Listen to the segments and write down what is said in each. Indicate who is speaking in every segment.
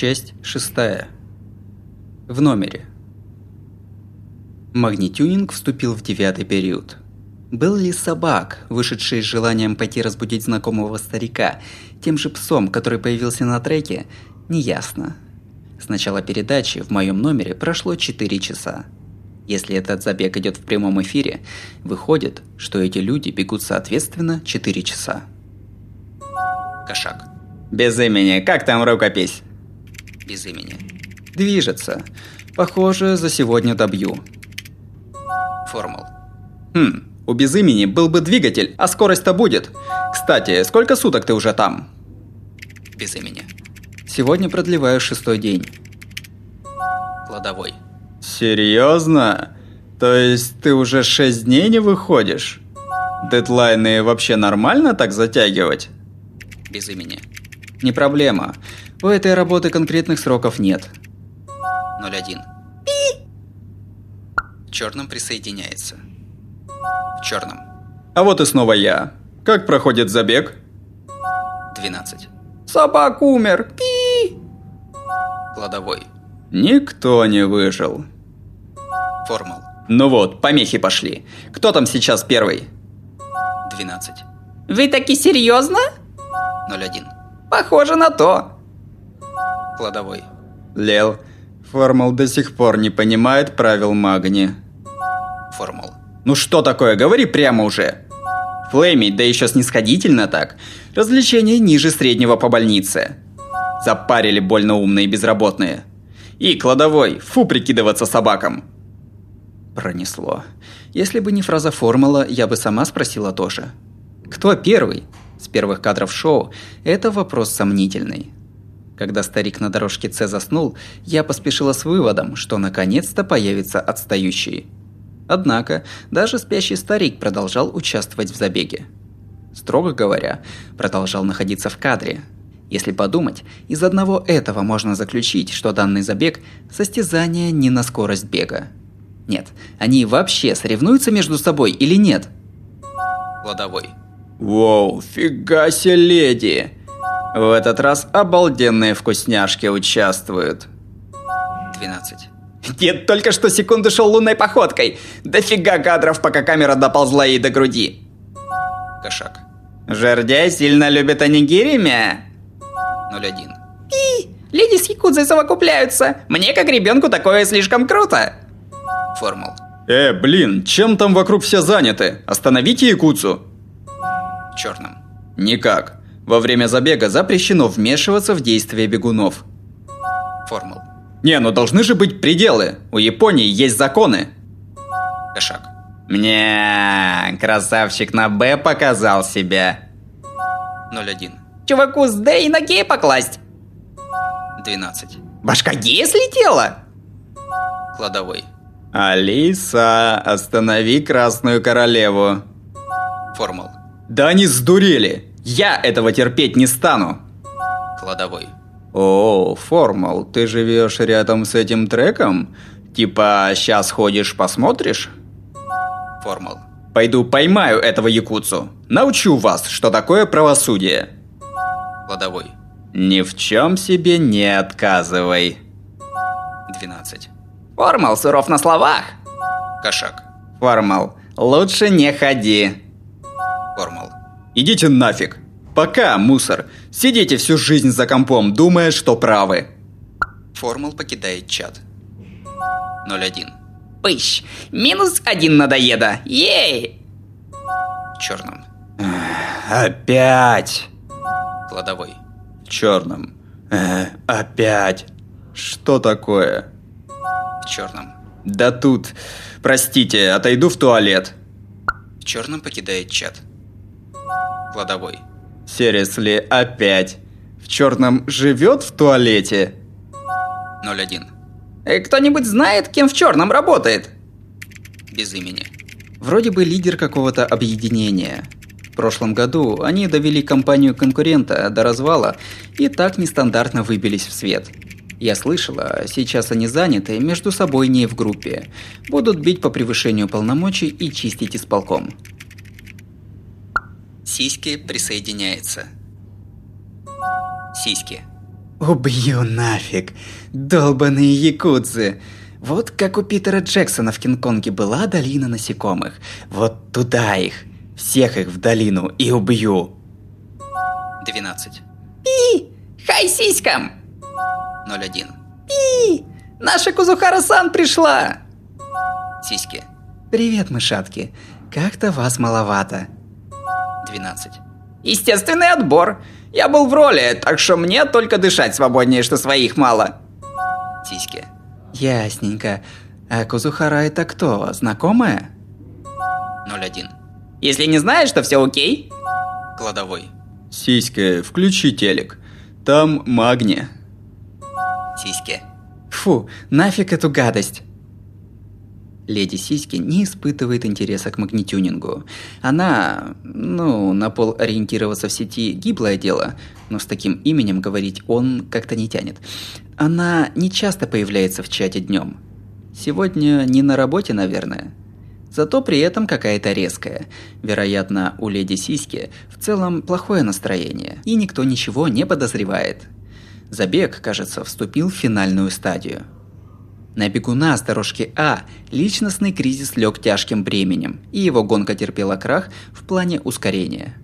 Speaker 1: Часть шестая. В номере. Магнитюнинг вступил в девятый период. Был ли собак, вышедший с желанием пойти разбудить знакомого старика, тем же псом, который появился на треке, неясно. С начала передачи в моем номере прошло 4 часа. Если этот забег идет в прямом эфире, выходит, что эти люди бегут соответственно 4 часа. Кошак.
Speaker 2: Без имени, как там рукопись?
Speaker 1: Без имени. Движется. Похоже, за сегодня добью. Формул.
Speaker 2: Хм, у без имени был бы двигатель, а скорость-то будет. Кстати, сколько суток ты уже там?
Speaker 1: Без имени. Сегодня продлеваю шестой день. Кладовой.
Speaker 2: Серьезно? То есть ты уже шесть дней не выходишь? Дедлайны вообще нормально так затягивать?
Speaker 1: Без имени. Не проблема. У этой работы конкретных сроков нет. 01. Пи! В черном присоединяется. В черном.
Speaker 2: А вот и снова я. Как проходит забег?
Speaker 1: 12.
Speaker 2: Собак умер. Пи!
Speaker 1: Кладовой.
Speaker 2: Никто не выжил.
Speaker 1: Формул.
Speaker 2: Ну вот, помехи пошли. Кто там сейчас первый?
Speaker 1: 12.
Speaker 3: Вы таки серьезно?
Speaker 1: 01.
Speaker 3: Похоже на то.
Speaker 1: Кладовой.
Speaker 2: Лел, Формул до сих пор не понимает правил магни.
Speaker 1: Формул.
Speaker 2: Ну что такое, говори прямо уже. Флейми, да еще снисходительно так. Развлечения ниже среднего по больнице. Запарили больно умные безработные. И кладовой, фу прикидываться собакам.
Speaker 1: Пронесло. Если бы не фраза формула, я бы сама спросила тоже. Кто первый? С первых кадров шоу это вопрос сомнительный. Когда старик на дорожке С заснул, я поспешила с выводом, что наконец-то появится отстающий. Однако, даже спящий старик продолжал участвовать в забеге. Строго говоря, продолжал находиться в кадре. Если подумать, из одного этого можно заключить, что данный забег – состязание не на скорость бега. Нет, они вообще соревнуются между собой или нет? Кладовой.
Speaker 2: Воу, фига себе леди! В этот раз обалденные вкусняшки участвуют.
Speaker 1: 12.
Speaker 3: Дед только что секунду шел лунной походкой. Дофига кадров, пока камера доползла ей до груди.
Speaker 1: Кошак.
Speaker 3: Жердяй сильно любит анигирими?
Speaker 1: 01.
Speaker 3: Пи! Леди с якудзой совокупляются. Мне, как ребенку, такое слишком круто.
Speaker 1: Формул.
Speaker 2: Э, блин, чем там вокруг все заняты? Остановите якудзу.
Speaker 1: В черном.
Speaker 2: Никак. Во время забега запрещено вмешиваться в действия бегунов.
Speaker 1: Формул.
Speaker 2: Не, ну должны же быть пределы. У Японии есть законы.
Speaker 1: Кошак.
Speaker 3: Мне красавчик на Б показал себя.
Speaker 1: 01.
Speaker 3: Чуваку с Д и на Г покласть.
Speaker 1: 12.
Speaker 3: Башка Г слетела?
Speaker 1: Кладовой.
Speaker 2: Алиса, останови Красную Королеву.
Speaker 1: Формул.
Speaker 2: Да они сдурели. Я этого терпеть не стану.
Speaker 1: Кладовой.
Speaker 2: О, Формул, ты живешь рядом с этим треком? Типа, сейчас ходишь, посмотришь?
Speaker 1: Формул.
Speaker 2: Пойду поймаю этого якутцу. Научу вас, что такое правосудие.
Speaker 1: Кладовой.
Speaker 2: Ни в чем себе не отказывай.
Speaker 1: 12.
Speaker 3: Формал суров на словах.
Speaker 1: Кошак.
Speaker 2: Формал, лучше не ходи.
Speaker 1: Формул.
Speaker 2: Идите нафиг. Пока, мусор. Сидите всю жизнь за компом, думая, что правы.
Speaker 1: Формул покидает чат. 01.
Speaker 3: Пыщ. Минус один надоеда. Ей!
Speaker 1: В черном.
Speaker 2: Опять.
Speaker 1: Кладовой.
Speaker 2: В черном. Э, опять. Что такое?
Speaker 1: В черном.
Speaker 2: Да тут. Простите, отойду в туалет.
Speaker 1: В черном покидает чат. Кладовой.
Speaker 2: Сересли, опять. В черном живет в туалете?
Speaker 1: 01.
Speaker 3: Э, Кто-нибудь знает, кем в черном работает?
Speaker 1: Без имени. Вроде бы лидер какого-то объединения. В прошлом году они довели компанию конкурента до развала и так нестандартно выбились в свет. Я слышала, сейчас они заняты между собой не в группе. Будут бить по превышению полномочий и чистить исполком. Сиськи присоединяется. Сиськи. Убью нафиг. Долбаные якудзы. Вот как у Питера Джексона в Кинг-Конге была долина насекомых. Вот туда их. Всех их в долину и убью.
Speaker 2: 12.
Speaker 3: Пи! Хай сиськам!
Speaker 2: 01.
Speaker 3: Пи! Наша Кузухара-сан пришла!
Speaker 2: Сиськи.
Speaker 1: Привет, мышатки. Как-то вас маловато.
Speaker 2: 12.
Speaker 3: Естественный отбор. Я был в роли, так что мне только дышать свободнее, что своих мало.
Speaker 2: Сиськи.
Speaker 1: Ясненько. А Кузухара это кто? Знакомая?
Speaker 2: 01.
Speaker 3: Если не знаешь, то все окей.
Speaker 2: Кладовой.
Speaker 1: Сиська, включи телек. Там магния.
Speaker 2: Сиськи.
Speaker 1: Фу, нафиг эту гадость. Леди Сиськи не испытывает интереса к магнитюнингу. Она, ну, на пол ориентироваться в сети гиблое дело, но с таким именем говорить он как-то не тянет. Она не часто появляется в чате днем. Сегодня не на работе, наверное. Зато при этом какая-то резкая. Вероятно, у леди Сиськи в целом плохое настроение, и никто ничего не подозревает. Забег, кажется, вступил в финальную стадию. На бегуна с дорожки А личностный кризис лег тяжким бременем, и его гонка терпела крах в плане ускорения.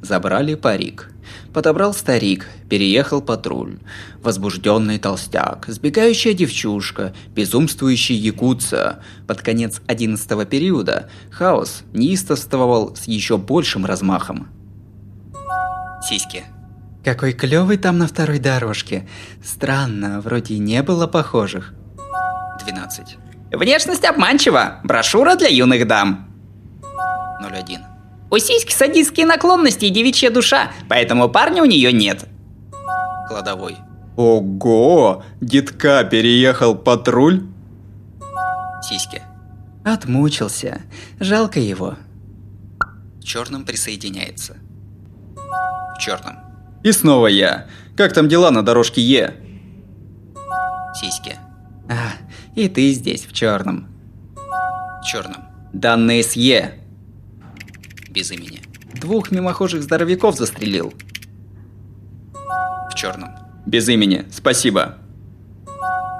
Speaker 1: Забрали парик. Подобрал старик, переехал патруль. Возбужденный толстяк, сбегающая девчушка, безумствующий якутца. Под конец одиннадцатого периода хаос неистовствовал с еще большим размахом.
Speaker 2: Сиськи.
Speaker 1: Какой клевый там на второй дорожке. Странно, вроде не было похожих.
Speaker 2: 12.
Speaker 3: Внешность обманчива. Брошюра для юных дам.
Speaker 2: 01.
Speaker 3: У сиськи садистские наклонности и девичья душа, поэтому парня у нее нет.
Speaker 2: Кладовой.
Speaker 1: Ого! Детка переехал патруль?
Speaker 2: Сиськи.
Speaker 1: Отмучился. Жалко его.
Speaker 2: В черном присоединяется. В черном.
Speaker 1: И снова я. Как там дела на дорожке Е?
Speaker 2: Сиськи.
Speaker 1: А, и ты здесь, в черном.
Speaker 2: Черном.
Speaker 1: Данные с Е.
Speaker 2: Без имени.
Speaker 1: Двух мимохожих здоровяков застрелил.
Speaker 2: В черном.
Speaker 1: Без имени, спасибо.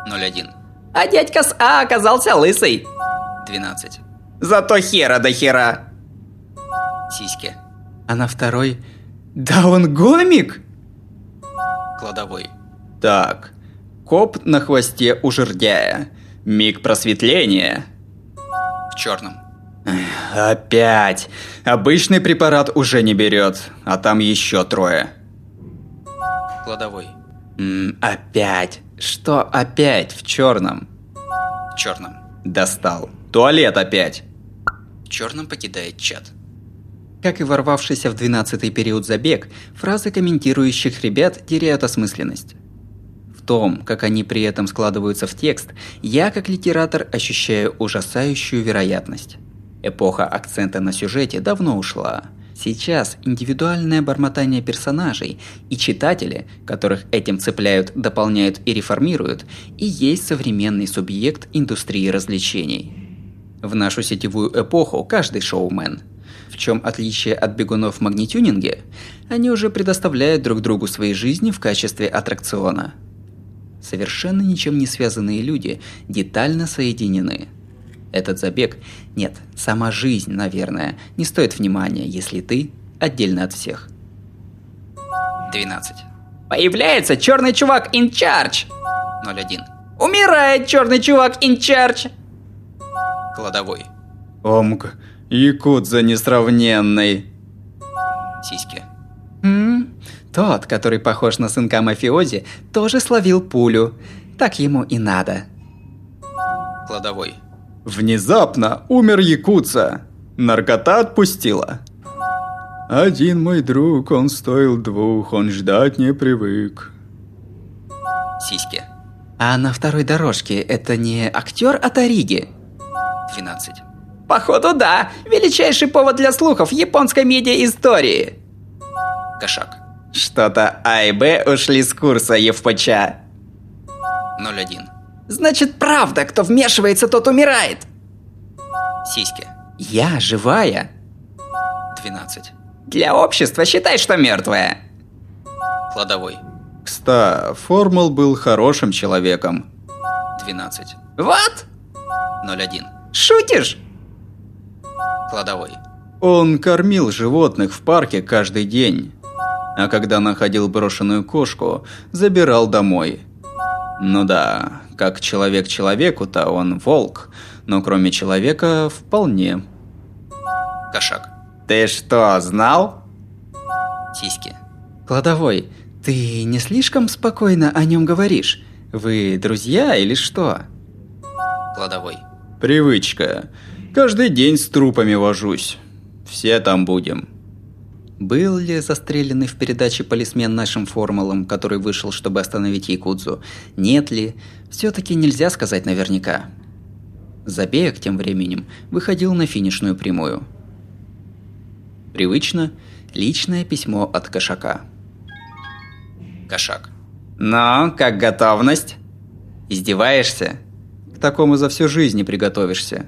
Speaker 2: 01.
Speaker 3: А дядька с А оказался лысый.
Speaker 2: 12.
Speaker 3: Зато хера до хера.
Speaker 2: Сиськи.
Speaker 1: А на второй... Да он гомик!
Speaker 2: Кладовой.
Speaker 1: Так, коп на хвосте у жердяя. Миг просветления.
Speaker 2: В черном.
Speaker 1: Опять. Обычный препарат уже не берет, а там еще трое.
Speaker 2: Кладовой.
Speaker 1: М, опять. Что опять в черном?
Speaker 2: В черном.
Speaker 1: Достал. Туалет опять.
Speaker 2: В черном покидает чат.
Speaker 1: Как и ворвавшийся в 12-й период забег, фразы комментирующих ребят теряют осмысленность. В том, как они при этом складываются в текст, я как литератор ощущаю ужасающую вероятность. Эпоха акцента на сюжете давно ушла. Сейчас индивидуальное бормотание персонажей и читатели, которых этим цепляют, дополняют и реформируют, и есть современный субъект индустрии развлечений. В нашу сетевую эпоху каждый шоумен – в чем отличие от бегунов в магнитюнинге? Они уже предоставляют друг другу свои жизни в качестве аттракциона. Совершенно ничем не связанные люди детально соединены. Этот забег, нет, сама жизнь, наверное, не стоит внимания, если ты отдельно от всех.
Speaker 2: 12.
Speaker 3: Появляется черный чувак in charge.
Speaker 2: 01.
Speaker 3: Умирает черный чувак in charge.
Speaker 2: Кладовой.
Speaker 1: Омг, якудза несравненный.
Speaker 2: Сиськи.
Speaker 1: М, Тот, который похож на сынка мафиози, тоже словил пулю. Так ему и надо.
Speaker 2: Кладовой.
Speaker 1: Внезапно умер якутца. Наркота отпустила. Один мой друг, он стоил двух, он ждать не привык.
Speaker 2: Сиськи.
Speaker 1: А на второй дорожке это не актер от Ориги?
Speaker 2: 12.
Speaker 3: Походу да, величайший повод для слухов японской медиа-истории.
Speaker 2: Кошак.
Speaker 3: Что-то А и Б ушли с курса ЕВПЧ.
Speaker 2: 01.
Speaker 3: Значит, правда, кто вмешивается, тот умирает.
Speaker 2: Сиськи.
Speaker 1: Я живая.
Speaker 2: 12.
Speaker 3: Для общества считай, что мертвая.
Speaker 2: Кладовой. Кста, Формул был хорошим человеком.
Speaker 1: 12.
Speaker 3: Вот?
Speaker 1: 01.
Speaker 3: Шутишь?
Speaker 1: Кладовой.
Speaker 2: Он кормил животных в парке каждый день. А когда находил брошенную кошку, забирал домой. Ну да, как человек человеку-то он волк, но кроме человека вполне.
Speaker 1: Кошак.
Speaker 3: Ты что, знал?
Speaker 1: Сиськи.
Speaker 2: Кладовой, ты не слишком спокойно о нем говоришь? Вы друзья или что?
Speaker 1: Кладовой.
Speaker 2: Привычка. Каждый день с трупами вожусь. Все там будем. Был ли застреленный в передаче полисмен нашим формулам, который вышел, чтобы остановить Якудзу? Нет ли? Все-таки нельзя сказать наверняка. Забег тем временем выходил на финишную прямую. Привычно личное письмо от кошака.
Speaker 1: Кошак.
Speaker 3: Ну, как готовность?
Speaker 1: Издеваешься?
Speaker 2: К такому за всю жизнь не приготовишься.